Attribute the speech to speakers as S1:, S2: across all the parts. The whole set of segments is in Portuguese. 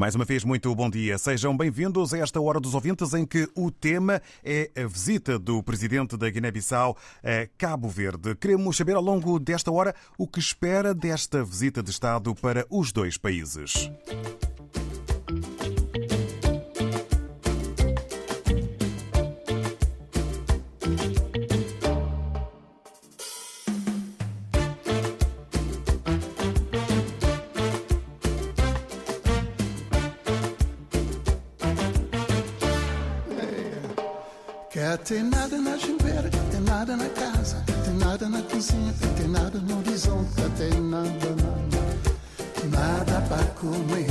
S1: Mais uma vez, muito bom dia. Sejam bem-vindos a esta Hora dos Ouvintes, em que o tema é a visita do presidente da Guiné-Bissau a Cabo Verde. Queremos saber ao longo desta hora o que espera desta visita de Estado para os dois países.
S2: Ter nada na gimbeira, tem nada na casa, tem nada na cozinha, tem nada no horizonte, tem nada, nada, nada para comer.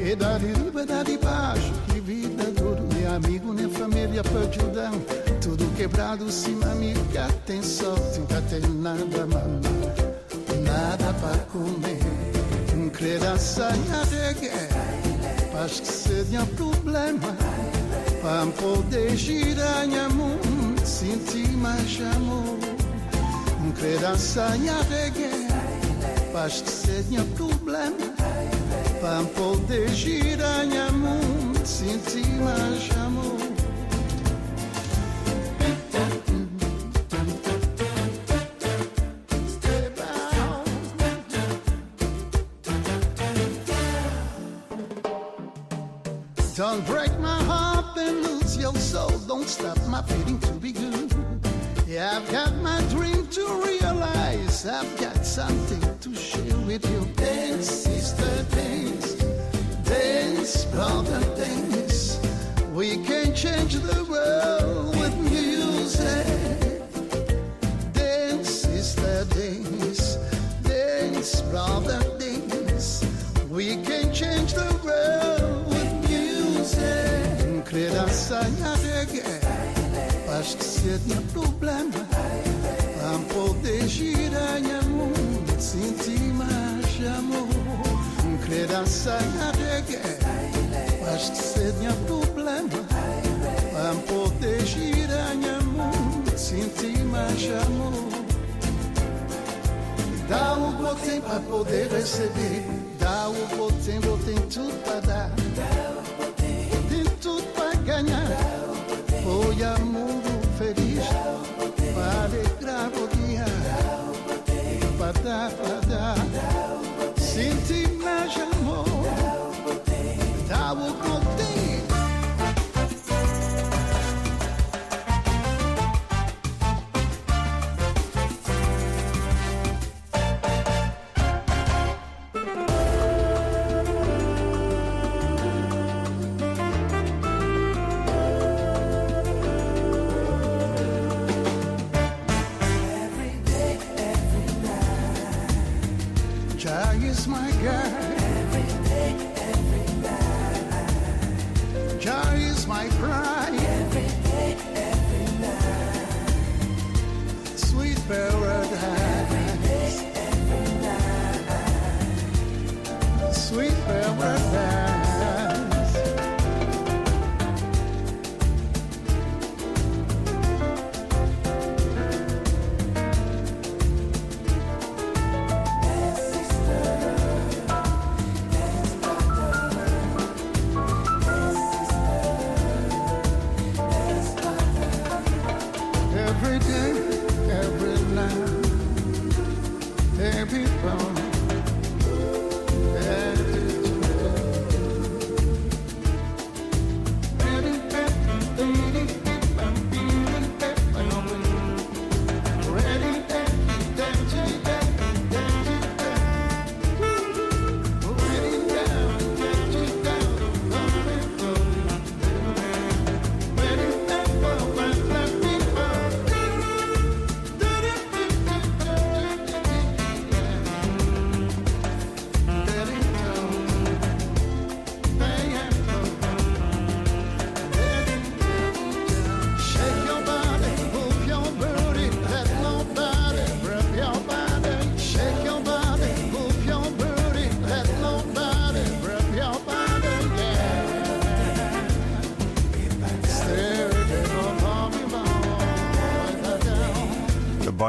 S2: E de riba, dar de baixo, que vida dura, nem amigo, nem família para ajudar. Tudo quebrado, sim, amiga, tem sorte, nunca tem nada, mano, nada para comer. Um criança de guerra, acho que seria problema. Para poder girar minha mão, sentir mais amor. Um criança reggae, faz que seja problema. Para poder girar minha mão, sentir mais amor. My to acho que seria problema. Para poder girar minha mão, sentir mais amor. Criança reggae, acho que seria problema. Para poder girar minha mão, sentir mais amor. Dá o botem para poder receber. Dá o botem, botem tudo para dar. Tem tudo para ganhar. Foi amor feliz.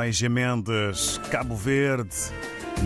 S1: Jorge Mendes, Cabo Verde.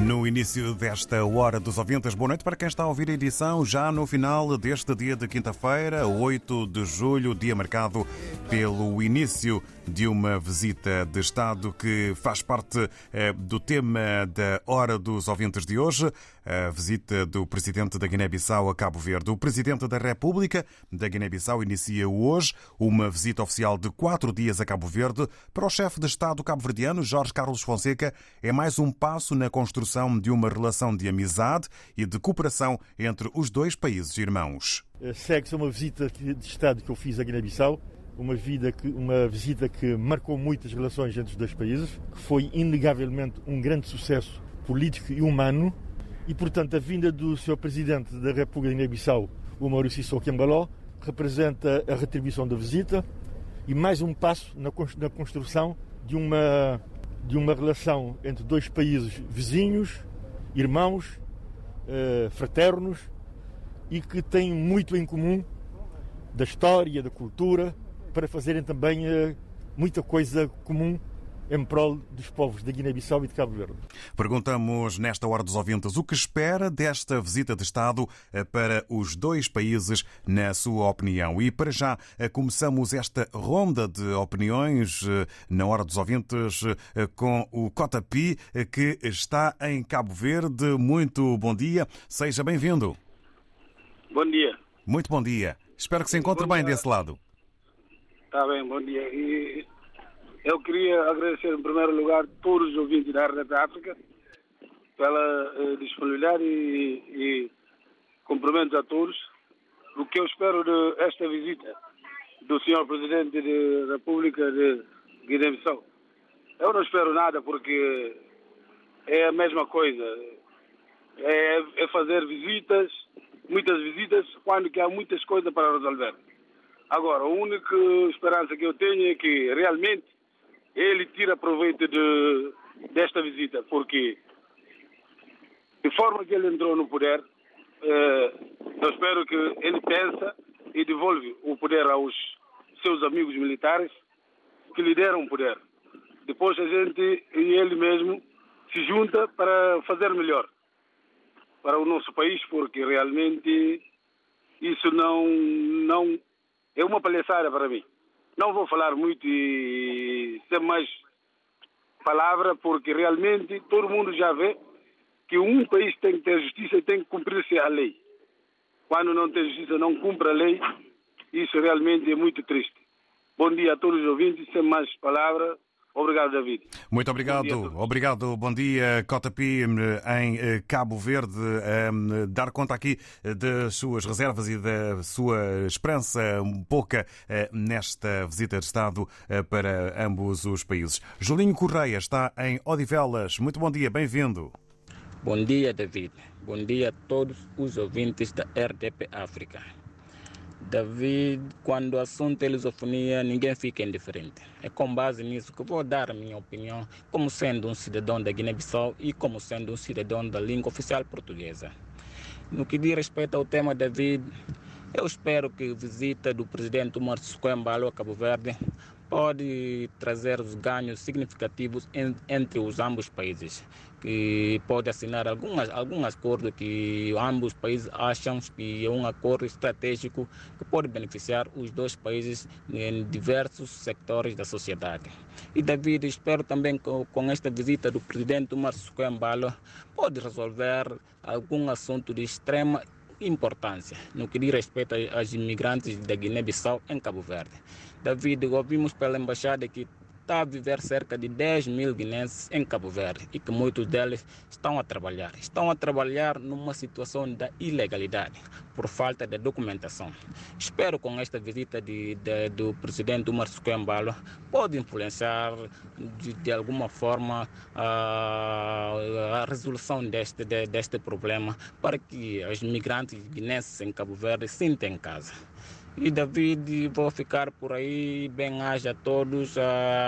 S1: No início desta hora dos ouvintes, boa noite para quem está a ouvir a edição já no final deste dia de quinta-feira, 8 de julho, dia marcado pelo início de uma visita de Estado que faz parte eh, do tema da Hora dos Ouvintes de hoje, a visita do Presidente da Guiné-Bissau a Cabo Verde. O Presidente da República da Guiné-Bissau inicia hoje uma visita oficial de quatro dias a Cabo Verde. Para o chefe de Estado cabo-verdiano, Jorge Carlos Fonseca, é mais um passo na construção de uma relação de amizade e de cooperação entre os dois países irmãos.
S3: Segue-se uma visita de Estado que eu fiz à Guiné-Bissau uma, vida que, uma visita que marcou muitas relações entre os dois países, que foi inegavelmente um grande sucesso político e humano, e portanto a vinda do Sr. Presidente da República de Guiné-Bissau, o Maurício Sissoko representa a retribuição da visita e mais um passo na construção de uma, de uma relação entre dois países vizinhos, irmãos, eh, fraternos e que têm muito em comum da história, da cultura, para fazerem também uh, muita coisa comum em prol dos povos da Guiné-Bissau e de Cabo Verde.
S1: Perguntamos nesta hora dos ouvintes o que espera desta visita de Estado eh, para os dois países, na sua opinião. E para já eh, começamos esta ronda de opiniões na hora dos ouvintes com o Cotapi, que está em Cabo Verde. Muito bom dia, seja bem-vindo.
S4: Bom dia.
S1: Muito bom dia. Espero que se encontre bem desse lado.
S4: Está bem, bom dia. E eu queria agradecer em primeiro lugar todos os ouvintes da RDP África pela eh, disponibilidade e, e cumprimentos a todos. O que eu espero desta visita do Sr. Presidente da República de Guiné-Bissau. Eu não espero nada porque é a mesma coisa. É, é fazer visitas, muitas visitas, quando que há muitas coisas para resolver. Agora, a única esperança que eu tenho é que realmente ele tira proveito de, desta visita, porque de forma que ele entrou no poder, eh, eu espero que ele pensa e devolve o poder aos seus amigos militares que lhe deram o poder. Depois a gente e ele mesmo se junta para fazer melhor para o nosso país, porque realmente isso não, não é uma palhaçada para mim. Não vou falar muito e sem mais palavra, porque realmente todo mundo já vê que um país tem que ter justiça e tem que cumprir-se a lei. Quando não tem justiça, não cumpre a lei, isso realmente é muito triste. Bom dia a todos os ouvintes, sem mais palavras. Obrigado, David.
S1: Muito obrigado. Bom obrigado. Bom dia, Cota Pi, em eh, Cabo Verde. Um, dar conta aqui eh, das suas reservas e da sua esperança um pouca uh, nesta visita de Estado para ambos os países. Julinho Correia está em Odivelas. Muito bom dia, bem-vindo.
S5: Bom dia, David. Bom dia a todos os ouvintes da RDP África. David, quando o assunto é lusofonia, ninguém fica indiferente. É com base nisso que vou dar a minha opinião como sendo um cidadão da Guiné-Bissau e como sendo um cidadão da língua oficial portuguesa. No que diz respeito ao tema David, eu espero que a visita do presidente Umar Sukwembalo a Cabo Verde pode trazer os ganhos significativos entre os ambos países, que pode assinar algumas, algum acordo que ambos países acham que é um acordo estratégico que pode beneficiar os dois países em diversos sectores da sociedade. E David, espero também que com esta visita do presidente Márcio Coembalo pode resolver algum assunto de extrema importância no que diz respeito aos imigrantes da Guiné-Bissau em Cabo Verde. David, ouvimos pela embaixada que está a viver cerca de 10 mil guinenses em Cabo Verde e que muitos deles estão a trabalhar. Estão a trabalhar numa situação da ilegalidade, por falta de documentação. Espero com esta visita de, de, do presidente Umar Sukwembalo pode influenciar de, de alguma forma a, a resolução deste, de, deste problema para que os migrantes guinenses em Cabo Verde sintam em casa. E David, vou ficar por aí. Bem haja a todos.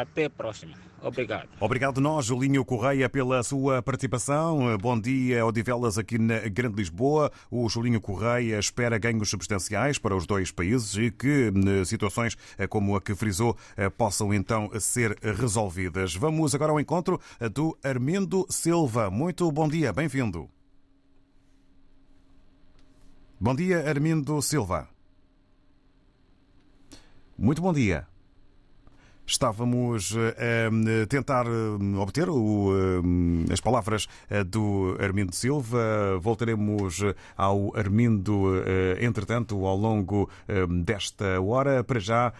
S5: Até a próxima. Obrigado.
S1: Obrigado nós, Julinho Correia, pela sua participação. Bom dia, Odivelas, aqui na Grande Lisboa. O Julinho Correia espera ganhos substanciais para os dois países e que situações como a que frisou possam então ser resolvidas. Vamos agora ao encontro do Armendo Silva. Muito bom dia, bem-vindo. Bom dia, Armindo Silva. Muito bom dia. Estávamos a tentar obter as palavras do Armindo Silva. Voltaremos ao Armindo, entretanto, ao longo desta hora. Para já,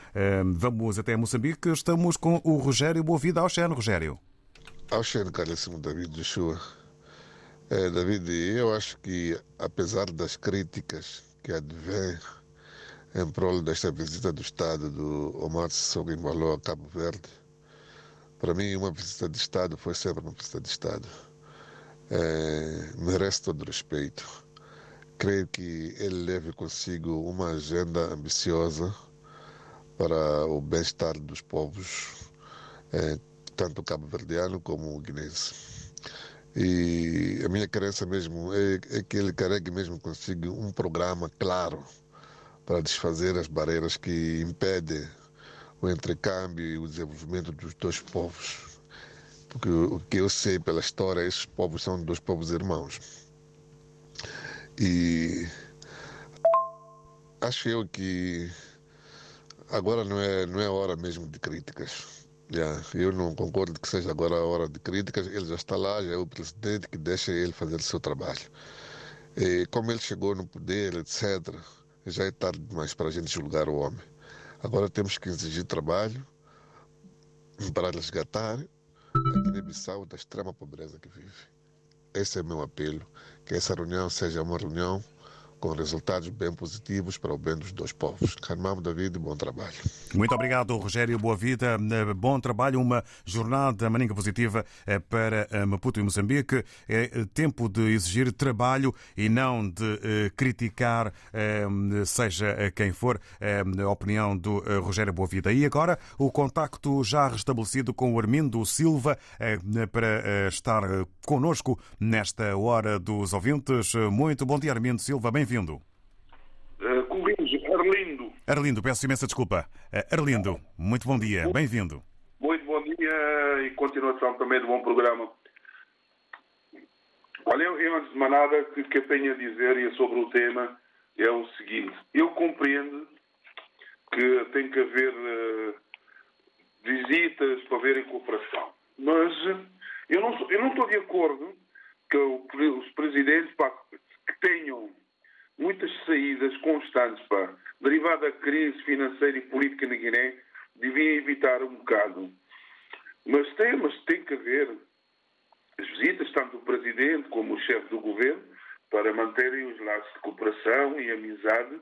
S1: vamos até Moçambique. Estamos com o Rogério Boavida. Oxeno, Rogério.
S6: Oxeno, caríssimo David Joshua. É, David, eu acho que, apesar das críticas que advêm em prol desta visita do Estado do Omar Sissoko Embalo a Cabo Verde, para mim, uma visita de Estado foi sempre uma visita de Estado. É, merece todo respeito. Creio que ele leve consigo uma agenda ambiciosa para o bem-estar dos povos, é, tanto cabo-verdiano como guinense. E a minha crença mesmo é, é, que ele carregue mesmo consigo um programa claro para desfazer as barreiras que impedem o intercâmbio e o desenvolvimento dos dois povos. Porque o que eu sei pela história, esses povos são dois povos irmãos. E acho eu que agora não é, não é hora mesmo de críticas eu não concordo que seja agora a hora de críticas. Ele já está lá, já é o presidente que deixa ele fazer o seu trabalho. E como ele chegou no poder, etc., já é tarde demais para a gente julgar o homem. Agora temos que exigir trabalho para resgatar a Guiné-Bissau da extrema pobreza que vive. Esse é o meu apelo, que essa reunião seja uma reunião com resultados bem positivos para o bem dos dois povos. Carmamo David, bom trabalho.
S1: Muito obrigado, Rogério. Boa vida, bom trabalho. Uma jornada maninga positiva eh, para eh, Maputo e Moçambique. É eh, tempo de exigir trabalho e não de criticar, seja quem for, a opinião do Rogério Boavida. E agora o contacto já restabelecido com o Armindo Silva para estar conosco nesta hora dos ouvintes. Muito bom dia, Armindo Silva. Bem-vindo.
S7: Uh, Arlindo.
S1: Arlindo, peço imensa desculpa. Uh, Arlindo, muito bom dia, bem-vindo.
S7: Muito bom dia e continuação também de bom programa. Olha, eu, eu antes de mais nada, que, que eu tenho a dizer e sobre o tema é o seguinte. Eu compreendo que tem que haver uh, visitas para verem cooperação. Mas eu não, eu não estou de acordo que os presidentes pá, que tenham muitas saídas constantes, pá, derivada da crise financeira e política na Guiné, devia evitar um bocado. Mas tem, mas tem que haver as visitas, tanto do Presidente como o chefe do Governo, para manterem os laços de cooperação e amizade,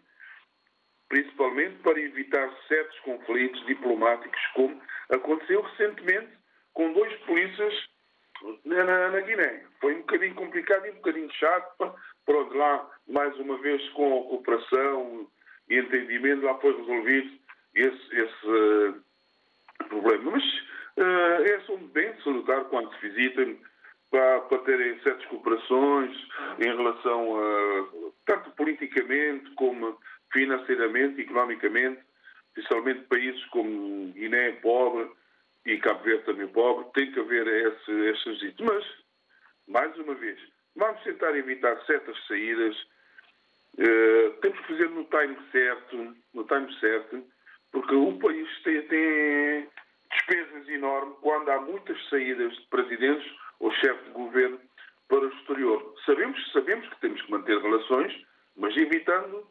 S7: principalmente para evitar certos conflitos diplomáticos, como aconteceu recentemente com dois polícias na, na, Guiné. Foi um bocadinho complicado e um bocadinho chato. Pronto, lá, mais uma vez, com cooperação e entendimento, lá foi resolvido esse, esse uh, problema. Mas uh, é só bem de salutar quando se visitam para, para terem certas cooperações em relação a, tanto politicamente como financeiramente, economicamente, principalmente países como Guiné pobre, e Cabo Verde também pobre, tem que haver esse, esse. Mas, mais uma vez, vamos tentar evitar certas saídas, uh, temos que fazer no time certo, no time certo, porque o país tem, tem despesas enormes quando há muitas saídas de presidentes ou chefe de governo para o exterior. Sabemos, sabemos que temos que manter relações, mas evitando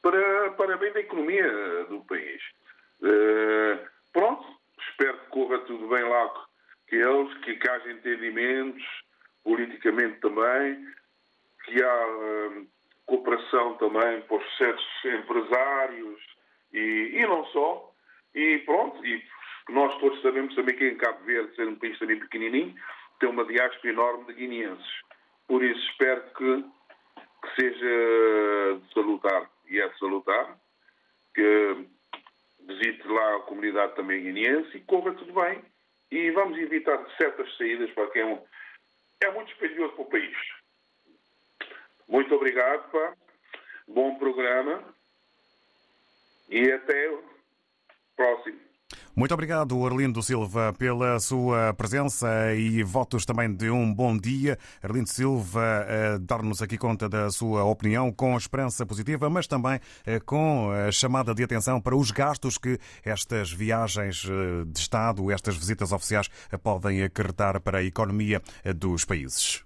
S7: para, para bem da economia do país. Uh, pronto, espero que corra tudo bem lá que eles, que, que haja entendimentos, politicamente também, que há hum, cooperação também para os certos empresários e, e não só. E pronto, e nós todos sabemos também que em Cabo Verde, sendo um país também pequenininho, tem uma diáspora enorme de guineenses. Por isso espero que, que seja de salutar, e é de salutar, que visite lá a comunidade também guineense e corra tudo bem. e vamos evitar certas saídas para que é, é muito dispendioso para o país. Muito obrigado, pá. Bom programa e até o próximo.
S1: Muito obrigado, Arlindo Silva, pela sua presença e votos também de um bom dia. Arlindo Silva, dar-nos aqui conta da sua opinião com esperança positiva, mas também com a chamada de atenção para os gastos que estas viagens de Estado, estas visitas oficiais, podem acarretar para a economia dos países.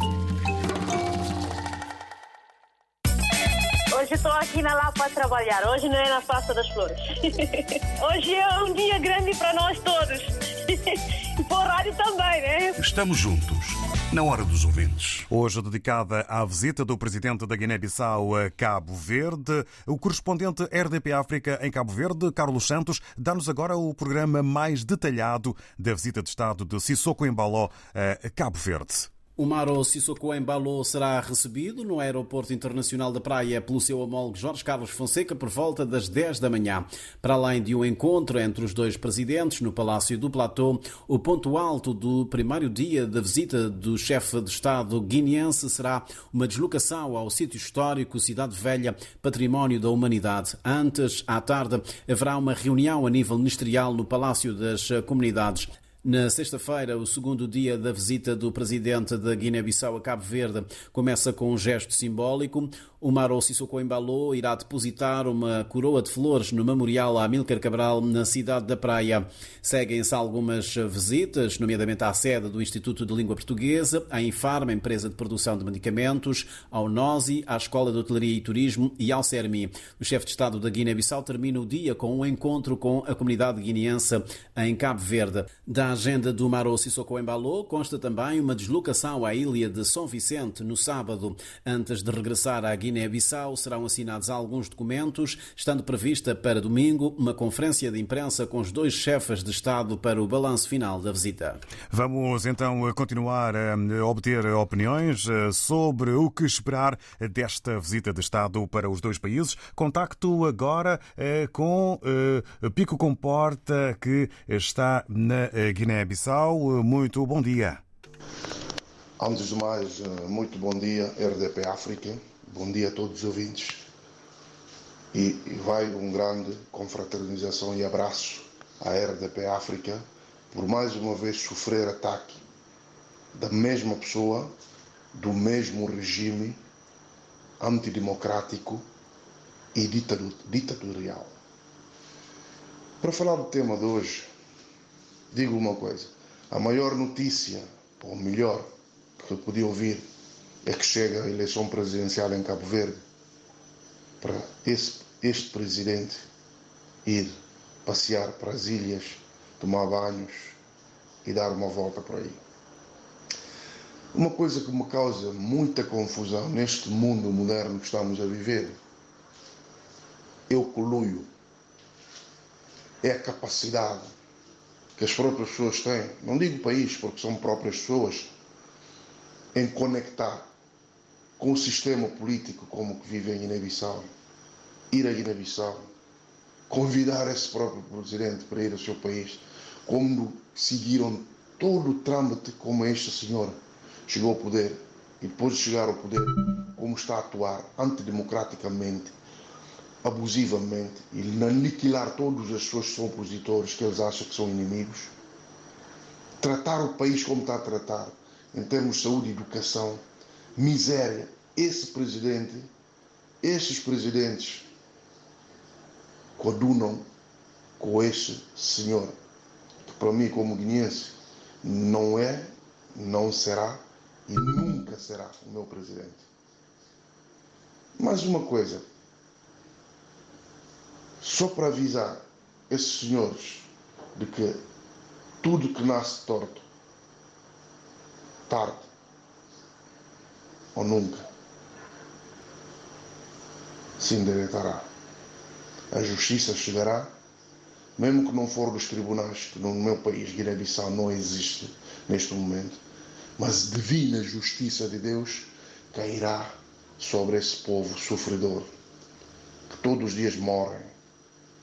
S8: Hoje estou aqui na Lapa a trabalhar. Hoje não é na Praça das Flores. Hoje é um dia grande para nós todos. E para o rádio também, né?
S9: Estamos juntos, na hora dos ouvintes.
S1: Hoje dedicada à visita do presidente da Guiné-Bissau a Cabo Verde, o correspondente RDP África em Cabo Verde, Carlos Santos, dá-nos agora o programa mais detalhado da visita de Estado de Sissoko Embaló a Cabo Verde.
S10: O Maro Sissoko Embalo será recebido no Aeroporto Internacional da Praia pelo seu homólogo Jorge Carlos Fonseca por volta das 10 da manhã. Para além de um encontro entre os dois presidentes no Palácio do Platô, o ponto alto do primeiro dia da visita do chefe de Estado guineense será uma deslocação ao sítio histórico Cidade Velha, Património da Humanidade. Antes, à tarde, haverá uma reunião a nível ministerial no Palácio das Comunidades. Na sexta-feira, o segundo dia da visita do presidente da Guiné-Bissau a Cabo Verde começa com um gesto simbólico. O Maro Sissoko Embaló irá depositar uma coroa de flores no memorial a Amílcar Cabral na cidade da Praia. Seguem-se algumas visitas, nomeadamente à sede do Instituto de Língua Portuguesa, à Infarma, empresa de produção de medicamentos, ao NOSI, à Escola de Hotelaria e Turismo e ao CERMI. O chefe de Estado da Guiné-Bissau termina o dia com um encontro com a comunidade guineense em Cabo Verde. Da agenda do Maro Sissoko Embaló consta também uma deslocação à ilha de São Vicente no sábado. Antes de regressar à Guiné-Bissau, serão assinados alguns documentos, estando prevista para domingo uma conferência de imprensa com os dois chefes de Estado para o balanço final da visita.
S1: Vamos então continuar a obter opiniões sobre o que esperar desta visita de Estado para os dois países. Contacto agora com Pico Comporta, que está na Guiné. Guiné-Bissau. Muito bom dia.
S11: Antes de mais, muito bom dia, RDP África. Bom dia a todos os ouvintes. E vai um grande confraternização e abraço à RDP África por mais uma vez sofrer ataque da mesma pessoa, do mesmo regime antidemocrático e ditatorial. Para falar do tema de hoje, digo uma coisa: a maior notícia, ou melhor, que eu podia ouvir, é que chega a eleição presidencial em Cabo Verde para esse, este presidente ir passear para as ilhas, tomar banhos e dar uma volta por aí. Uma coisa que me causa muita confusão neste mundo moderno que estamos a viver o coluio, é a capacidade que as próprias pessoas têm, não digo país, porque são próprias pessoas, em conectar com o sistema político como que vive em Guiné-Bissau, ir a Guiné-Bissau, convidar esse próprio presidente para ir ao seu país, como seguiram todo o trâmite como este senhor chegou ao poder e depois de chegar ao poder, como está a atuar antidemocraticamente, abusivamente e aniquilar todos as pessoas que são opositores, que eles acham que são inimigos. Tratar o país como está a tratar, em termos de saúde e educação, miséria. Esse presidente, esses presidentes coadunam com esse senhor. para mim, como guineense, não é, não será e nunca será o meu presidente. Mais uma coisa, só para avisar esses senhores de que tudo que nasce torto, tarde ou nunca, se endireitará. A justiça chegará, mesmo que não for dos tribunais, que no meu país, Guiné-Bissau, não existe neste momento, mas divina justiça de Deus cairá sobre esse povo sofredor, que todos os dias morrem,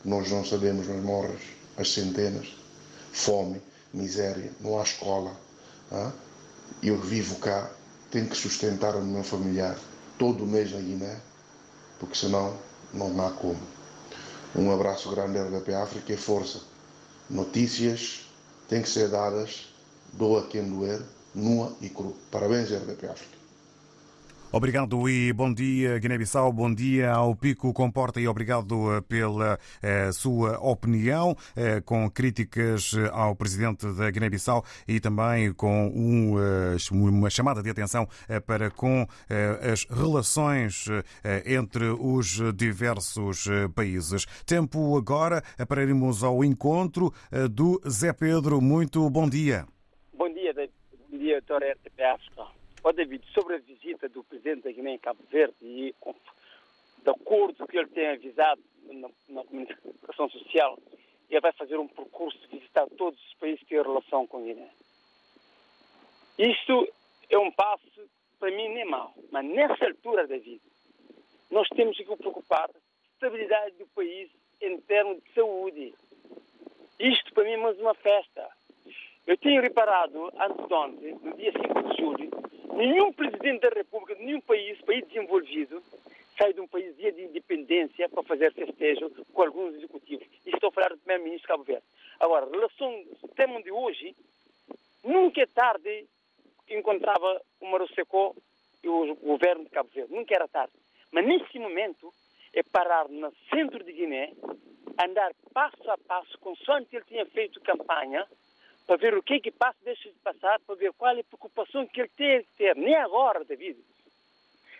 S11: nós não sabemos, mas morrem as centenas, fome, miséria, não há escola. Hein? Eu vivo cá, tenho que sustentar o meu familiar todo mês na Guiné, porque senão não há como. Um abraço grande RDP África e força. Notícias têm que ser dadas, doa quem doer, nua e cru. Parabéns, RDP África.
S1: Obrigado e bom dia, Guiné-Bissau. Bom dia ao Pico Comporta e obrigado eh, pela eh, sua opinião, eh, com críticas ao presidente da Guiné-Bissau e também com um, uma chamada de atenção para com as relações entre os diversos países. Tempo agora para irmos ao encontro do Zé Pedro. Muito bom dia.
S12: Bom dia, bom dia, doutor RTP. Ó David, sobre a visita do presidente da Guiné em Cabo Verde e de acordo que ele tem avisado na, na, comunicação social, ele vai fazer um percurso de visitar todos os países que têm relação com a Guiné. Isto é um passo, para mim, nem mau. Mas nessa altura, David, nós temos que preocupar a estabilidade do país em termos de saúde. Isto, para mim, é mais uma festa. Eu tenho reparado, antes de ontem, no dia 5 de julho, nenhum presidente da República de nenhum país, país desenvolvido, sai de um país dia de independência para fazer festejo com alguns executivos. E estou a falar do primeiro-ministro de Cabo Verde. Agora, relação ao tema de hoje, nunca é tarde encontrava o Marocecó e o governo de Cabo Verde. Nunca era tarde. Mas nesse momento é parar no centro de Guiné, andar passo a passo, consoante ele tinha feito campanha, para ver o que é que passa, deixa de passar, para ver qual é a preocupação que ele tem que ter. Nem agora, David.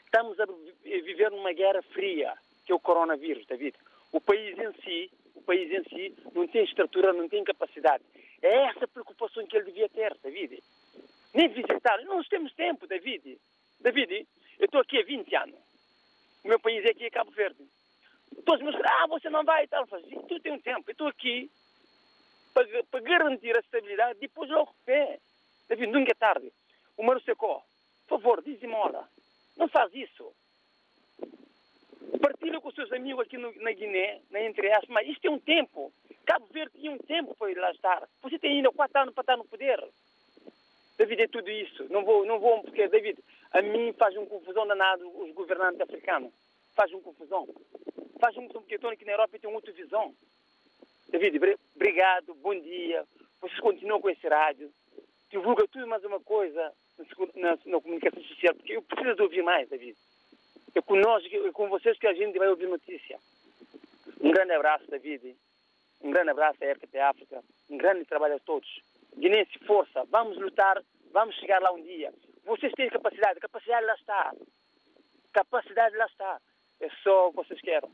S12: Estamos a viver numa guerra fria, que é o coronavírus, David. O país em si, o país em si, não tem estrutura, não tem capacidade. É essa a preocupação que ele devia ter, David. Nem visitar. Nós temos tempo, David. David, eu estou aqui há 20 anos. O meu país é aqui, é Cabo Verde. Todos me dizem, ah, você não vai e tal. Eu tu tem um tempo. Eu estou aqui para, para garantir a estabilidade, depois logo pé. David, nunca é tarde. O Mano Secó, por favor, diz-me hora. Não faz isso. Partilha com os seus amigos aqui no, na Guiné, na entre aspas, mas isto é um tempo. Cabo Verde tinha um tempo para ir lá estar. Você tem ainda quatro anos para estar no poder. David, é tudo isso. Não vou, não vou, porque, David, a mim faz uma confusão danado os governantes africanos. Faz uma confusão. Faz uma confusão, porque eu estou aqui na Europa e tenho outra visão. David, obrigado, bom dia. Vocês continuam com esse rádio. Divulga tudo mais uma coisa na, na, na comunicação social, porque eu preciso de ouvir mais, David. É com nós, é com vocês que a gente vai ouvir notícia. Um grande abraço, David. Um grande abraço à RTP África. Um grande trabalho a todos. Guinense, força. Vamos lutar. Vamos chegar lá um dia. Vocês têm capacidade. Capacidade lá está. Capacidade lá está. É só o que vocês querem.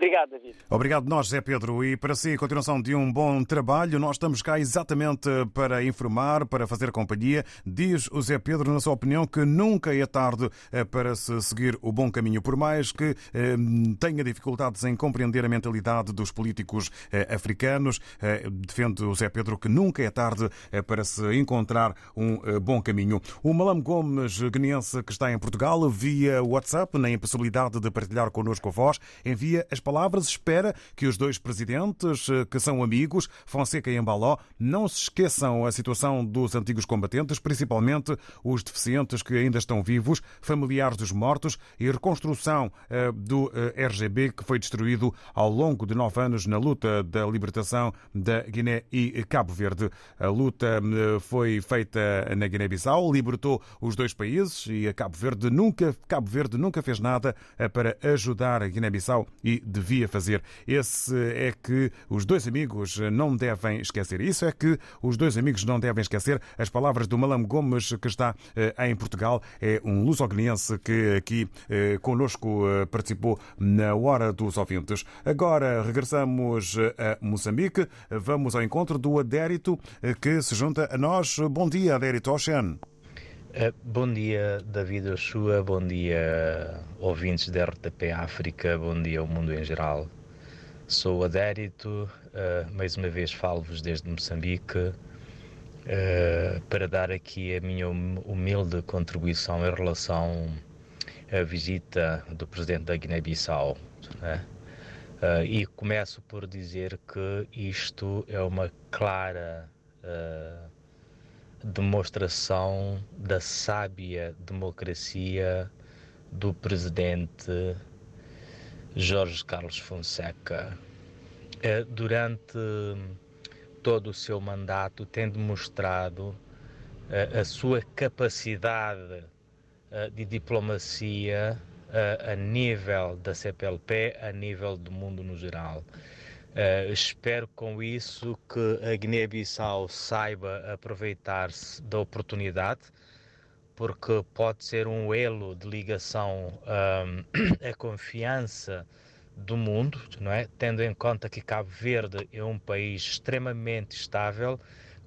S12: Obrigado, David.
S1: Obrigado nós, Zé Pedro. E para si, a continuação de um bom trabalho, nós estamos cá exatamente para informar, para fazer companhia. Diz o Zé Pedro, na sua opinião, que nunca é tarde eh, para se seguir o bom caminho, por mais que eh, tenha dificuldades em compreender a mentalidade dos políticos eh, africanos. Defende o Zé Pedro que nunca é tarde para se encontrar um bom caminho. O Malam Gomes, guineense que está em Portugal, via WhatsApp, na impossibilidade de partilhar connosco a voz, envia as palavras, espera que os dois presidentes, eh, que são amigos, Fonseca e Embaló, não se esqueçam a situação dos antigos combatentes, principalmente os deficientes que ainda estão vivos, familiares dos mortos e reconstrução eh, do eh, RGB que foi destruído ao longo de nove anos na luta da libertação da Guiné e Cabo Verde. A luta foi feita na Guiné-Bissau, libertou os dois países e Cabo Verde nunca, Cabo Verde nunca fez nada para ajudar a Guiné-Bissau e devia fazer. Esse é que os dois amigos não devem esquecer. Isso é que os dois amigos não devem esquecer as palavras do Malam Gomes, que está em Portugal. É um lusoguinense que aqui conosco participou na Hora dos Ouvintes. Agora regressamos a Moçambique. Vamos ao encontro do Adérito, que se junta a nós. Bom dia, Adérito Ocean.
S13: Uh, bom dia, David Oshua, bom dia, ouvintes da RTP África, bom dia ao mundo em geral. Sou Adérito, uh, mais uma vez falo-vos desde Moçambique uh, para dar aqui a minha hum, humilde contribuição em relação à visita do presidente da Guiné-Bissau. Né? e começo por dizer que isto é uma clara demonstração da sábia democracia do presidente Jorge Carlos Fonseca. Eh, durante todo o seu mandato, tem demonstrado eh, a sua capacidade eh, de diplomacia a nível da CPLP, a nível do mundo no geral. Uh, espero com isso que a Guiné-Bissau saiba aproveitar-se da oportunidade, porque pode ser um elo de ligação à confiança do mundo, não é? Tendo em conta que Cabo Verde é um país extremamente estável,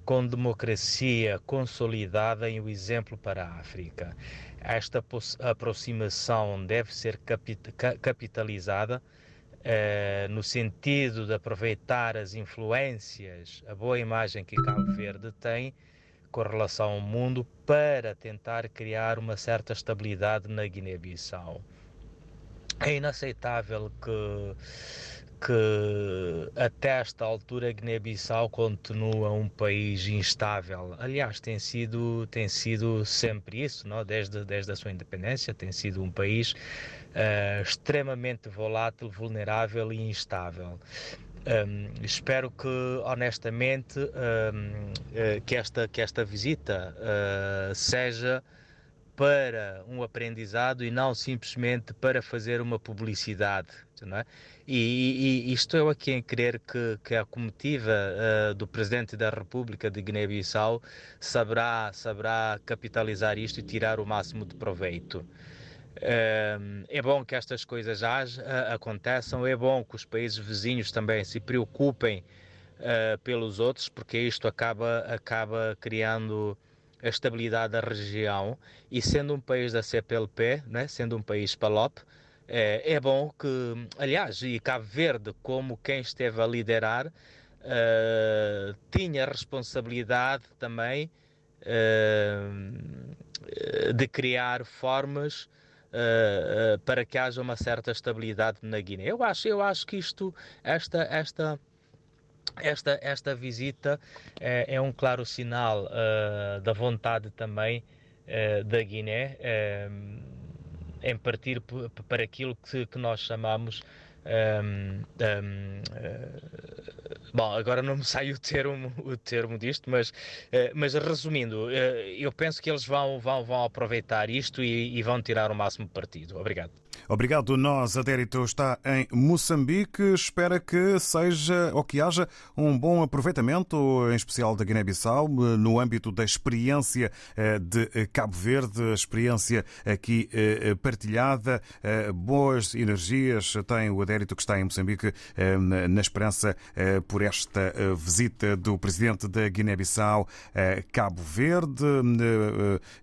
S13: com democracia consolidada e um exemplo para a África. Esta aproximação deve ser capitalizada Uh, no sentido de aproveitar as influências, a boa imagem que Cabo Verde tem com relação ao mundo para tentar criar uma certa estabilidade na Guiné-Bissau. É inaceitável que que até esta altura Guiné-Bissau continua um país instável. Aliás, tem sido, tem sido sempre isso, não? Desde, desde a sua independência, tem sido um país uh, extremamente volátil, vulnerável e instável. Um, espero que, honestamente, um, eh, que, esta, que esta visita uh, seja para um aprendizado e não simplesmente para fazer uma publicidade. Não é? e, e, e estou aqui em crer que, que a comitiva uh, do Presidente da República de Guiné-Bissau saberá, saberá capitalizar isto e tirar o máximo de proveito. É bom que estas coisas aconteçam, é bom que os países vizinhos também se preocupem uh, pelos outros, porque isto acaba, acaba criando a estabilidade da região. E sendo um país da CPLP, né, sendo um país PALOP, é, é bom que, aliás, e Cabo Verde, como quem esteve a liderar, uh, tinha responsabilidade também uh, de criar formas uh, para que haja uma certa estabilidade na Guiné. Eu acho, eu acho que isto, esta, esta esta, esta visita é, é um claro sinal uh, da vontade também uh, da Guiné uh, em partir para aquilo que, que nós chamamos um, um, uh, bom, agora não me sai o termo, o termo disto, mas, uh, mas resumindo, uh, eu penso que eles vão, vão, vão aproveitar isto e, e vão tirar o máximo partido. Obrigado.
S1: Obrigado. Nós, Adérito, está em Moçambique. Espera que seja ou que haja um bom aproveitamento, em especial da Guiné-Bissau, no âmbito da experiência eh, de Cabo Verde, experiência aqui eh, partilhada. Eh, boas energias tem o Adérito que está em Moçambique na esperança por esta visita do presidente da Guiné-Bissau a Cabo Verde.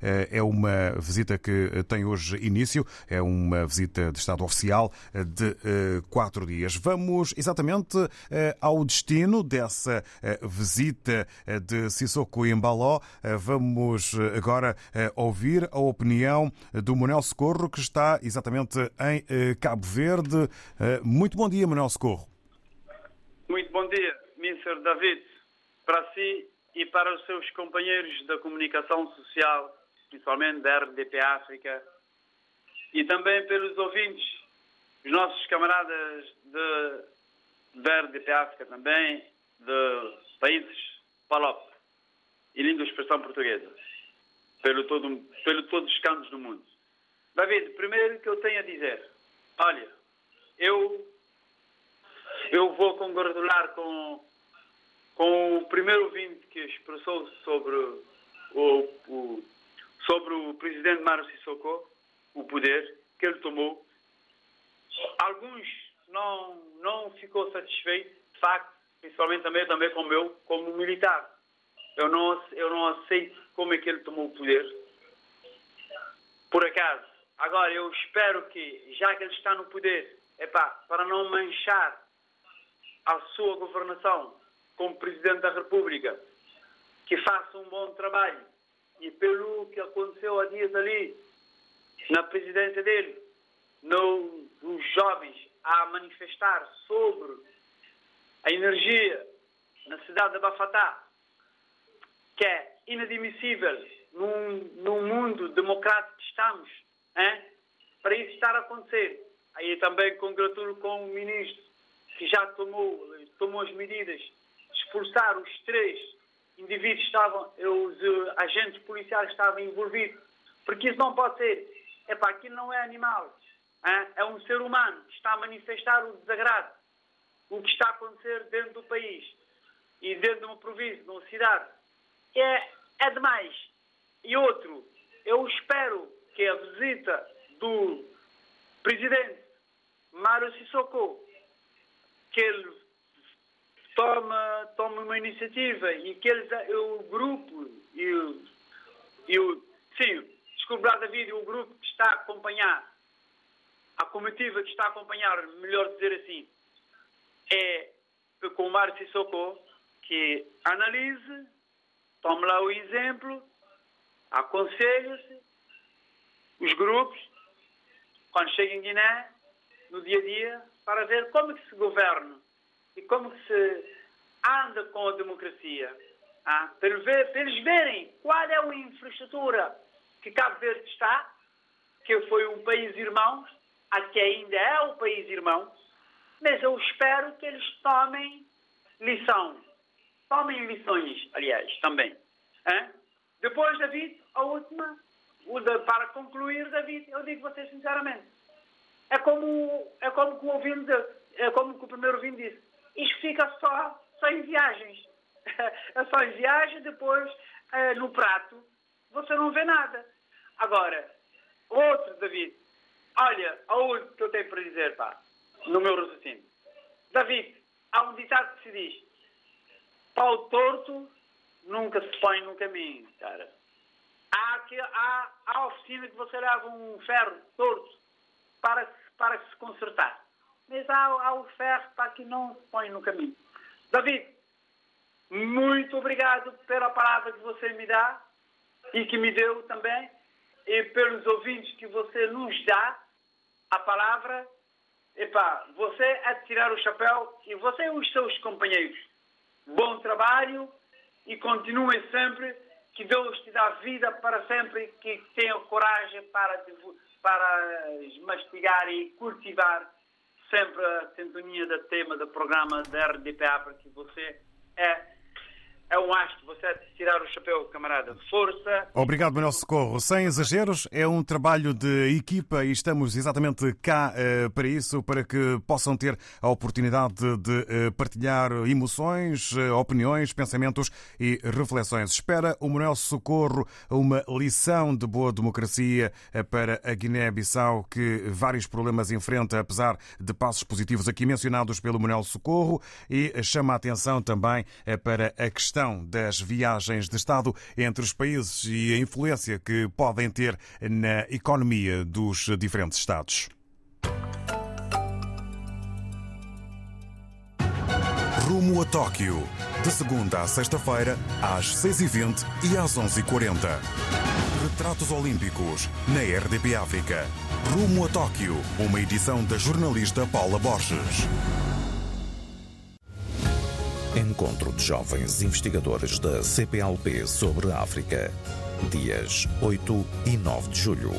S1: É uma visita que tem hoje início, é uma visita visita de Estado oficial eh, de eh, quatro dias. Vamos exatamente eh, ao destino dessa visita de Sissoko Embaló. Vamos agora ouvir a opinião do Manuel Socorro, que está exatamente em Cabo Verde. Muito bom dia, Manuel Socorro.
S14: Muito bom dia, Mr. David, para si e para os seus companheiros da comunicação social, principalmente da RDP África, e também pelos ouvintes, os nossos camaradas de Verde de África também, de países PALOP e língua expressão portuguesa, pelo, todo, pelo todos os cantos do mundo. David, primeiro que eu tenho a dizer, olha, eu Eu vou congratular com, com o primeiro ouvinte que expressou sobre o, o, sobre o presidente Mário Sissoko, o poder que ele tomou. Alguns não, não ficou satisfeito, de facto, principalmente também, também como eu, como militar. Eu não, eu não aceito como é que ele tomou o poder. Por acaso. Agora, eu espero que, já que ele está no poder, epá, para não manchar a sua governação como Presidente da República, que faça um bom trabalho. E pelo que aconteceu há dias ali, na presidência dele, no, os jovens a manifestar sobre a energia na cidade de Bafatá, que é inadmissível num, num mundo democrático que estamos, hein? para isso estar a acontecer. Aí também congratulo com o ministro que já tomou, tomou as medidas de expulsar os três indivíduos que estavam, os agentes policiais estavam envolvidos, porque isso não pode ser. É para aquilo não é animal, é um ser humano que está a manifestar o desagrado, o que está a acontecer dentro do país e dentro de uma província, de uma cidade. É, é demais. E outro, eu espero que a visita do presidente Mário Sissoko, que ele toma, toma uma iniciativa e que eles, o grupo e o, e o sim, desculpe lá David, o grupo que está a acompanhar, a comitiva que está a acompanhar, melhor dizer assim, é com o Mário Sissoko, que analise, tome lá o exemplo, aconselha-se, os grupos, quando chega em Guiné, no dia a dia, para ver como que se governa e como que se anda com a democracia. Ah, para, ver, para eles verem qual é a infraestrutura que Cabo Verde está, que foi um país irmão, que ainda é o país irmão, mas eu espero que eles tomem lição. Tomem lições, aliás, também. Hein? Depois, David, a última, para concluir, David, eu digo a você sinceramente, é como, é como que o é como que o primeiro ouvinte disse, isto fica só, só em viagens. É só em viagem, depois é, no prato, você não vê nada. Agora, outro, David, olha, a última que eu tenho para dizer, pá, no meu raciocínio. David, há um ditado que se diz, pau torto nunca se põe no caminho, cara. Há, que, há, há oficina que você leva um ferro torto para, para se consertar. Mas há, há o ferro para que não se põe no caminho. David, muito obrigado pela palavra que você me dá e que me deu também, e pelos ouvintes que você nos dá a palavra. Epá, você é de tirar o chapéu e você e os seus companheiros. Bom trabalho e continuem sempre. Que Deus te dá vida para sempre, que tenha coragem para, para mastigar e cultivar sempre a sintonia do tema do programa da RDPA, porque você é é um astro, você é tirar o chapéu, camarada. Força.
S1: Obrigado, Manuel Socorro. Sem exageros, é um trabalho de equipa e estamos exatamente cá uh, para isso, para que possam ter a oportunidade de uh, partilhar emoções, uh, opiniões, pensamentos e reflexões. Espera o Manuel Socorro uma lição de boa democracia para a Guiné-Bissau, que vários problemas enfrenta, apesar de passos positivos aqui mencionados pelo Manuel Socorro, e chama a atenção também para a questão das viagens de Estado entre os países e a influência que podem ter na economia dos diferentes Estados.
S9: Rumo a Tóquio, de segunda a sexta-feira, às 6h20 e às 11h40. Retratos Olímpicos, na RDP África. Rumo a Tóquio, uma edição da jornalista Paula Borges.
S15: Encontro de jovens investigadores da CPLP sobre a África. Dias 8 e 9 de julho.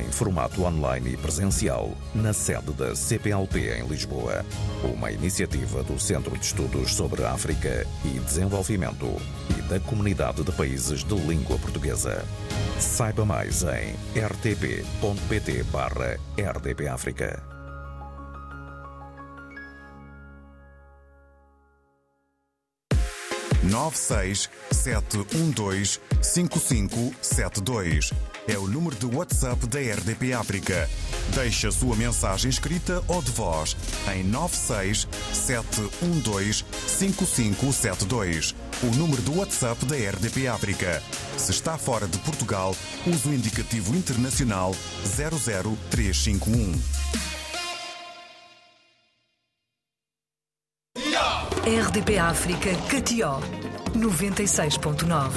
S15: Em formato online e presencial, na sede da CPLP em Lisboa. Uma iniciativa do Centro de Estudos sobre a África e Desenvolvimento e da Comunidade de Países de Língua Portuguesa. Saiba mais em rtp.pt/rdpafrica.
S9: 96712 5572. É o número de WhatsApp da RDP África. Deixe a sua mensagem escrita ou de voz em 96712 5572. O número do WhatsApp da RDP África. Se está fora de Portugal, use o indicativo internacional 00351.
S16: RDP África, Catió, 96.9.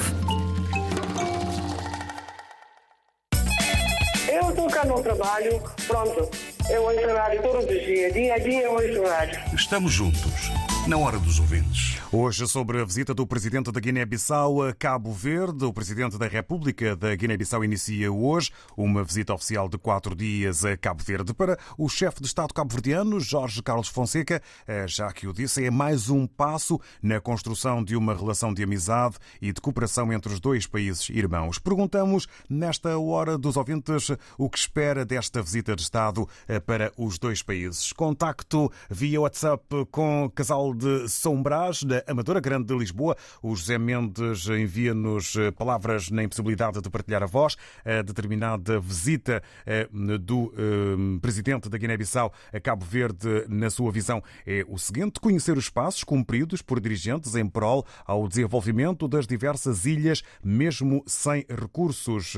S8: Eu estou cá no trabalho, pronto. Eu ouço rádio todos os dias, dia a dia eu ouço rádio.
S9: Estamos juntos, na hora dos ouvintes.
S1: Hoje, sobre a visita do presidente da Guiné-Bissau a Cabo Verde, o presidente da República da Guiné-Bissau inicia hoje uma visita oficial de quatro dias a Cabo Verde. Para o chefe de Estado cabo-verdiano, Jorge Carlos Fonseca, eh, já que o disse, é mais um passo na construção de uma relação de amizade e de cooperação entre os dois países irmãos. Perguntamos, nesta hora dos ouvintes, o que espera desta visita de Estado eh, para os dois países. Contacto via WhatsApp com o casal de São Brás, Amadora Grande de Lisboa. O José Mendes envia-nos eh, palavras na impossibilidade de partilhar a voz. A determinada visita eh, do eh, presidente da Guiné-Bissau a Cabo Verde, na sua visão, é o seguinte: conhecer os passos cumpridos por dirigentes em prol ao desenvolvimento das diversas ilhas, mesmo sem recursos.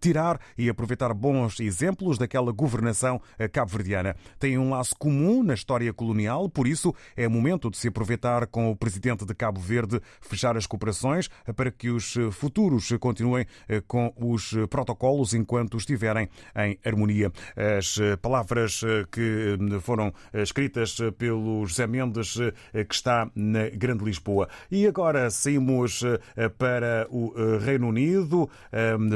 S1: Tirar e aproveitar bons exemplos daquela governação cabo-verdiana. Tem um laço comum na história colonial, por isso é momento de se aproveitar com o presidente de Cabo Verde, fechar as cooperações para que os futuros continuem com os protocolos enquanto estiverem em harmonia. As palavras que foram escritas pelo José Mendes, que está na Grande Lisboa. E agora saímos para o Reino Unido,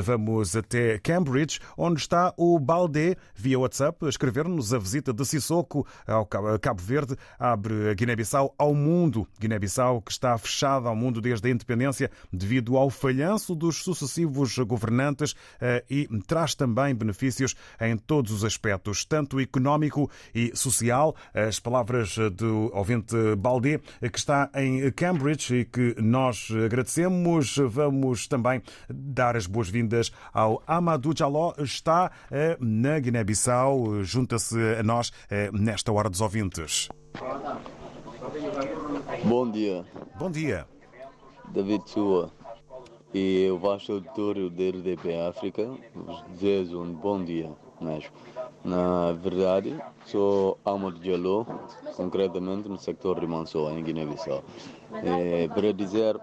S1: vamos até Cambridge, onde está o Baldé, via WhatsApp, a escrever-nos a visita de Sissoko ao Cabo Verde, abre a Guiné-Bissau ao mundo. Guiné-Bissau que está fechada ao mundo desde a independência devido ao falhanço dos sucessivos governantes eh, e traz também benefícios em todos os aspectos, tanto económico e social. As palavras do ouvinte Baldé, que está em Cambridge e que nós agradecemos. Vamos também dar as boas-vindas ao Amadou Jaló, está eh, na Guiné-Bissau, junta-se a nós eh, nesta hora dos ouvintes.
S17: Bom dia.
S1: Bom dia.
S17: David Sua e o vasto auditório da RDP África vos desejo um bom dia mesmo. Na verdade, sou Amadou Jaló, concretamente no sector de Mansoa, em Guiné-Bissau. É, para dizer,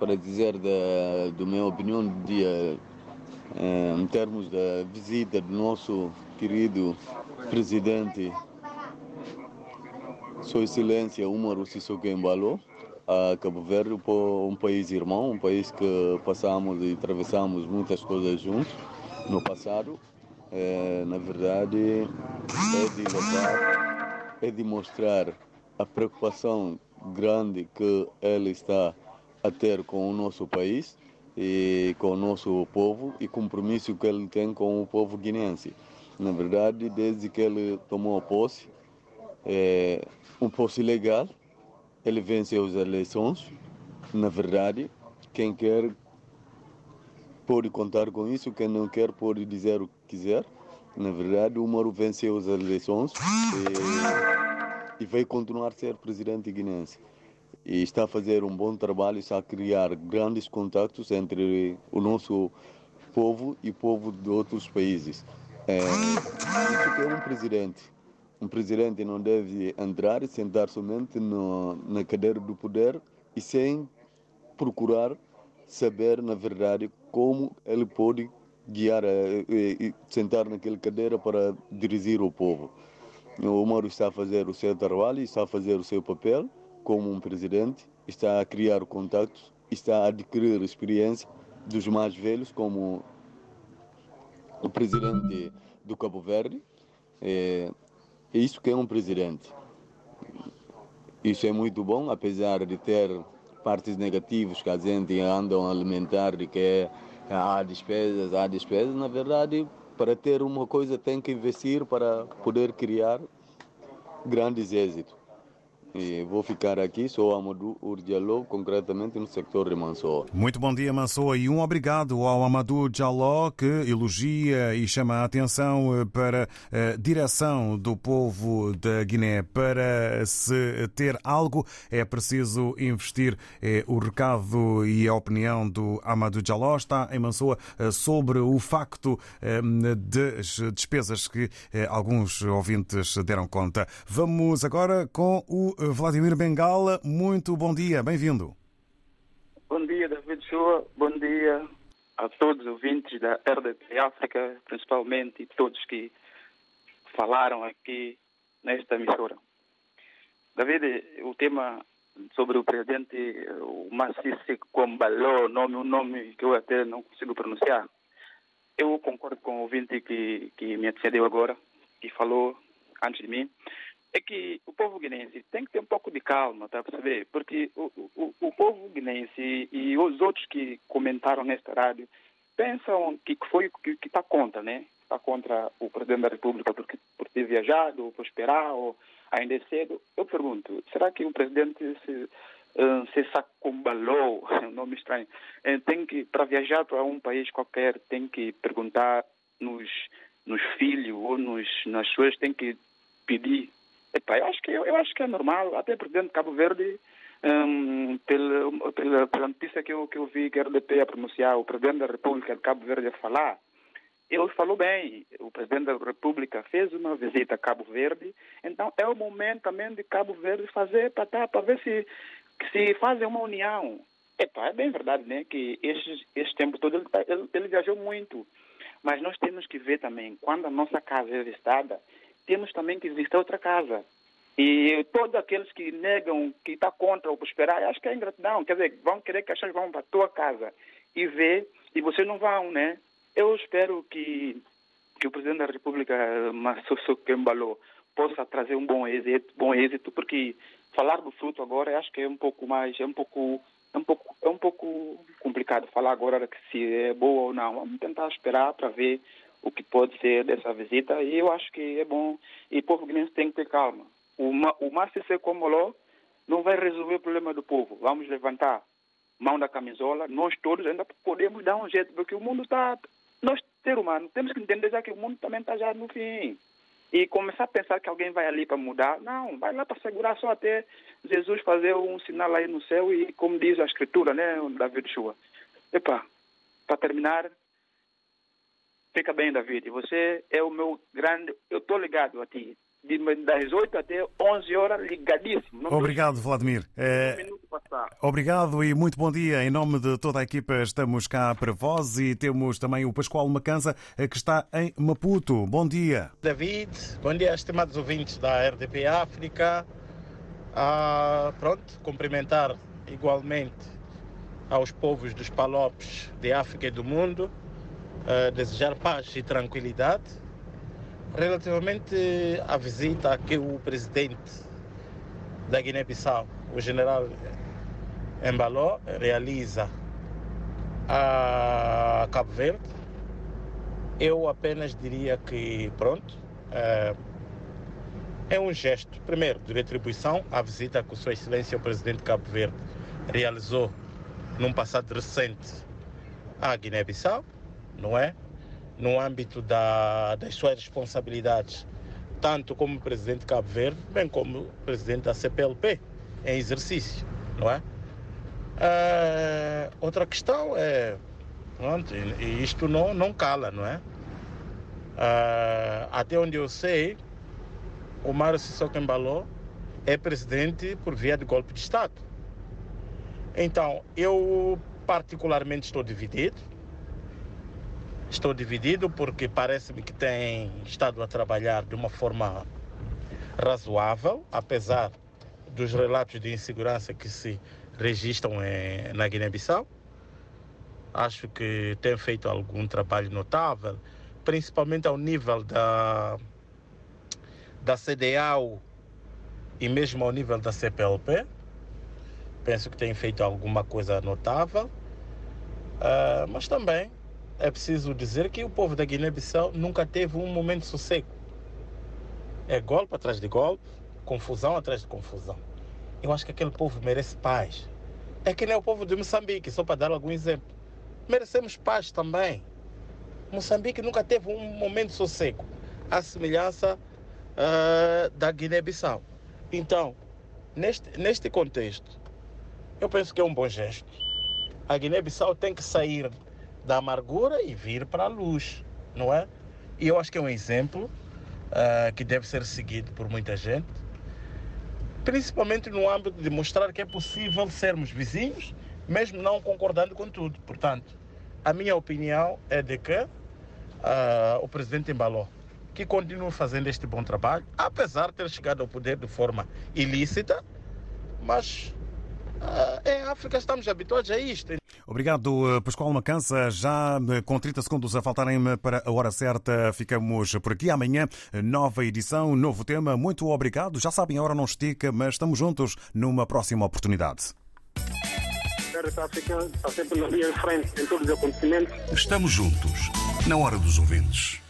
S17: para dizer da, da minha opinião do dia, é, em termos da visita do nosso querido presidente Sua Excelência Umaru Sissoko Embalo a Cabo Verde, um país irmão, um país que passamos e atravessamos muitas coisas juntos no passado. É, na verdade, é de levar, é de mostrar a preocupação grande que ele está a ter com o nosso país e com o nosso povo e compromisso que ele tem com o povo guinense. Na verdade, desde que ele tomou posse, é um posse legal, ele venceu as eleições. Na verdade, quem quer pode contar com isso, quem não quer pode dizer o que quiser. Na verdade, o Moro venceu as eleições e, e vai continuar a ser presidente guinense. E está a fazer um bom trabalho, está a criar grandes contatos entre o nosso povo e o povo de outros países. É, isso que é um presidente. Um presidente não deve entrar sentar somente no, na cadeira do poder e sem procurar saber, na verdade, como ele pode guiar e sentar naquela cadeira para dirigir o povo. O Moro está a fazer o seu trabalho, está a fazer o seu papel como um presidente, está a criar contatos, está a adquirir experiência dos mais velhos, como o presidente do Cabo Verde. Isso que é um presidente. Isso é muito bom, apesar de ter partes negativas que a gente anda a alimentar de que há despesas, há despesas. Na verdade, para ter uma coisa tem que investir para poder criar grandes êxitos. E vou ficar aqui, sou Amadou Urdialou, concretamente no sector de Mansoa.
S1: Muito bom dia, Mansoa, e um obrigado ao Amadou Jaló, que elogia e chama a atenção eh, para a direção do povo da Guiné. Para se ter algo, é preciso investir. É o recado e a opinião do Amadou Jaló está em Mansoa eh, sobre o facto eh, das despesas que alguns ouvintes deram conta. Vamos agora com o Vladimir Bengala. Muito bom dia, bem-vindo.
S18: Bom dia, David Shoa. Bom dia a todos os ouvintes da RDP África, principalmente todos que falaram aqui nesta emissora. David, o tema sobre o presidente, o Massisi Kombaló, nome, um nome que eu até não consigo pronunciar. Eu concordo com o ouvinte que, que me antecedeu agora, que falou antes de mim é que o povo guinense tem que ter um pouco de calma, tá a perceber? Porque o, o, o povo guinense e os outros que comentaram nesta rádio pensam que foi que está contra, né? Está contra o presidente da República por, por ter viajado, por esperar, ou ainda é cedo. Eu pergunto, será que o presidente se, uh, se sacombalou, é um nome estranho, uh, tem que, para viajar para um país qualquer, tem que perguntar nos, nos filhos ou nos, nas suas, tem que pedir Epa, eu, acho que, eu, eu acho que é normal, até por dentro de Cabo Verde, um, pela, pela, pela, notícia que eu, que eu vi que a RDP a pronunciar, o presidente da República de Cabo Verde a falar, ele falou bem, o presidente da República fez uma visita a Cabo Verde, então é o momento também de Cabo Verde fazer para tá, para ver se, se fazem uma união. Epa, é bem verdade, né, que este, este tempo todo ele, ele, ele viajou muito, mas nós temos que ver também, quando a nossa casa é visitada, temos também que existir outra casa. E todos aqueles que negam, que está contra o prosperar, acho que é ingratidão. Quer dizer, vão querer que as pessoas vão para a tua casa e ver, e vocês não vão, né? Eu espero que, que o Presidente da República, Massoso Kembalo, possa trazer um bom êxito, bom êxito, porque falar do fruto agora acho que é um pouco mais, é um pouco, é um pouco, é um pouco complicado falar agora se é boa ou não. Vamos tentar esperar para ver o que pode ser dessa visita e eu acho que é bom e o povo guinense tem que ter calma. O, o Márcio Comoló não vai resolver o problema do povo. Vamos levantar mão da camisola, nós todos ainda podemos dar um jeito, porque o mundo está... Nós, ser humano, temos que entender já que o mundo também está já no fim. E começar a pensar que alguém vai ali para mudar, não, vai lá para segurar só até Jesus fazer um sinal aí no céu e, como diz a escritura, né, David Chua. Epa, para terminar, Fica bem, David. Você é o meu grande. Eu estou ligado a ti. Das 8 até 11 horas, ligadíssimo.
S1: Não Obrigado, Vladimir. É... Obrigado e muito bom dia. Em nome de toda a equipa, estamos cá para vós e temos também o Pascoal Macanza, eh, que está em Maputo. Bom dia.
S19: David, bom dia, estimados ouvintes da RDP África. Ah, pronto, cumprimentar igualmente aos povos dos Palopes de África e do mundo uh, desejar paz e tranquilidade. Relativamente à visita que o presidente da Guiné-Bissau, o general Embaló, realiza a Cabo Verde, eu apenas diria que, pronto, é, é um gesto, primeiro, de retribuição à visita que Sua Excelência, o presidente de Cabo Verde, realizou num passado recente à Guiné-Bissau não é? No âmbito da, das suas responsabilidades, tanto como presidente de Cabo Verde, bem como presidente da CPLP, em exercício, não é? Uh, outra questão é, pronto, e isto não, não cala, não é? Uh, até onde eu sei, o Mário Sissoko é presidente por via de golpe de Estado. Então, eu particularmente estou dividido. Estou dividido porque parece-me que tem estado a trabalhar de uma forma razoável, apesar dos relatos de insegurança que se registram em, na Guiné-Bissau. Acho que tem feito algum trabalho notável, principalmente ao nível da, da CDAO e mesmo ao nível da CPLP. Penso que tem feito alguma coisa notável, uh, mas também é preciso dizer que o povo da Guiné-Bissau nunca teve um momento de sossego. É golpe atrás de golpe, confusão atrás de confusão. eu acho que aquele povo merece paz. É que nem o povo de Moçambique, só para dar algum exemplo. Merecemos paz também. Moçambique nunca teve um momento de sossego, à semelhança uh, da Guiné-Bissau. Então, neste, neste contexto, eu penso que é um bom gesto. A Guiné-Bissau tem que sair da amargura e vir para a luz, não é? E eu acho que é um exemplo uh, que deve ser seguido por muita gente, principalmente no âmbito de mostrar que é possível sermos vizinhos, mesmo não concordando com tudo. Portanto, a minha opinião é de que uh, o presidente embalou que continue fazendo este bom trabalho, apesar de ter chegado ao poder de forma ilícita, mas em África estamos habituados a isto.
S1: Obrigado, Pascoal Macança. Já com 30 segundos a faltarem para a hora certa, ficamos por aqui. Amanhã, nova edição, novo tema. Muito obrigado. Já sabem, a hora não estica, mas estamos juntos numa próxima oportunidade.
S20: Está sempre na linha de frente em todos os acontecimentos.
S9: Estamos juntos, na hora dos ouvintes.